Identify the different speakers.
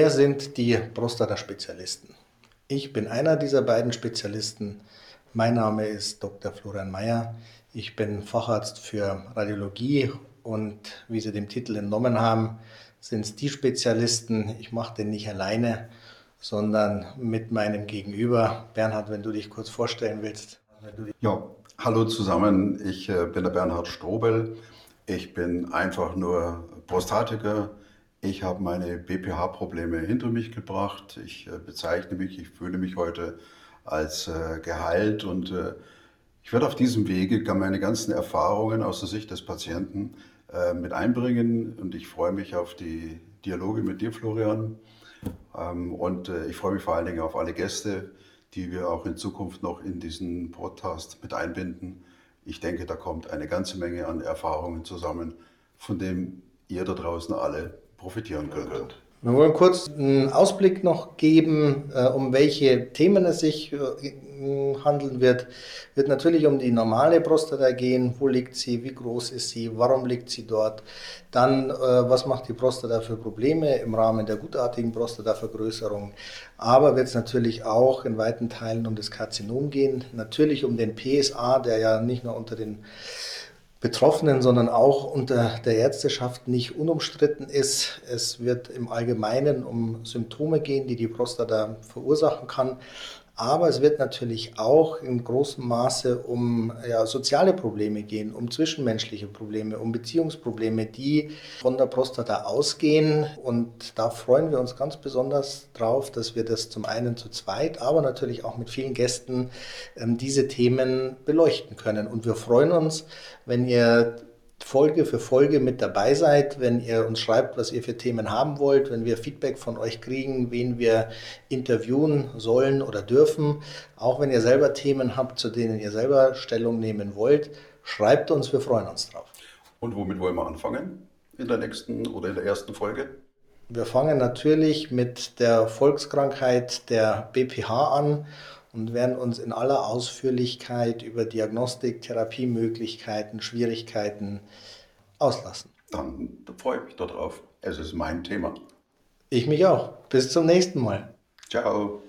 Speaker 1: Wer sind die Prostata-Spezialisten? Ich bin einer dieser beiden Spezialisten. Mein Name ist Dr. Florian Mayer. Ich bin Facharzt für Radiologie und wie Sie dem Titel entnommen haben, sind es die Spezialisten. Ich mache den nicht alleine, sondern mit meinem Gegenüber. Bernhard, wenn du dich kurz vorstellen willst.
Speaker 2: Ja, hallo zusammen. Ich äh, bin der Bernhard Strobel. Ich bin einfach nur Prostatiker ich habe meine BPH-Probleme hinter mich gebracht. Ich äh, bezeichne mich, ich fühle mich heute als äh, geheilt und äh, ich werde auf diesem Wege meine ganzen Erfahrungen aus der Sicht des Patienten mit einbringen und ich freue mich auf die Dialoge mit dir, Florian. Ähm, und ich freue mich vor allen Dingen auf alle Gäste, die wir auch in Zukunft noch in diesen Podcast mit einbinden. Ich denke, da kommt eine ganze Menge an Erfahrungen zusammen, von dem ihr da draußen alle profitieren könnt.
Speaker 1: Wir wollen kurz einen Ausblick noch geben, äh, um welche Themen es sich äh, handeln wird. Wird natürlich um die normale Prostata gehen. Wo liegt sie? Wie groß ist sie? Warum liegt sie dort? Dann, äh, was macht die Prostata für Probleme im Rahmen der gutartigen Prostatavergrößerung? Aber wird es natürlich auch in weiten Teilen um das Karzinom gehen. Natürlich um den PSA, der ja nicht nur unter den Betroffenen, sondern auch unter der Ärzteschaft nicht unumstritten ist. Es wird im Allgemeinen um Symptome gehen, die die Prostata verursachen kann. Aber es wird natürlich auch in großem Maße um ja, soziale Probleme gehen, um zwischenmenschliche Probleme, um Beziehungsprobleme, die von der Prostata ausgehen. Und da freuen wir uns ganz besonders drauf, dass wir das zum einen zu zweit, aber natürlich auch mit vielen Gästen ähm, diese Themen beleuchten können. Und wir freuen uns, wenn ihr Folge für Folge mit dabei seid, wenn ihr uns schreibt, was ihr für Themen haben wollt, wenn wir Feedback von euch kriegen, wen wir interviewen sollen oder dürfen. Auch wenn ihr selber Themen habt, zu denen ihr selber Stellung nehmen wollt, schreibt uns, wir freuen uns drauf.
Speaker 2: Und womit wollen wir anfangen? In der nächsten oder in der ersten Folge?
Speaker 1: Wir fangen natürlich mit der Volkskrankheit der BPH an und werden uns in aller Ausführlichkeit über Diagnostik, Therapiemöglichkeiten, Schwierigkeiten auslassen.
Speaker 2: Dann freue ich mich darauf. Es ist mein Thema.
Speaker 1: Ich mich auch. Bis zum nächsten Mal.
Speaker 2: Ciao.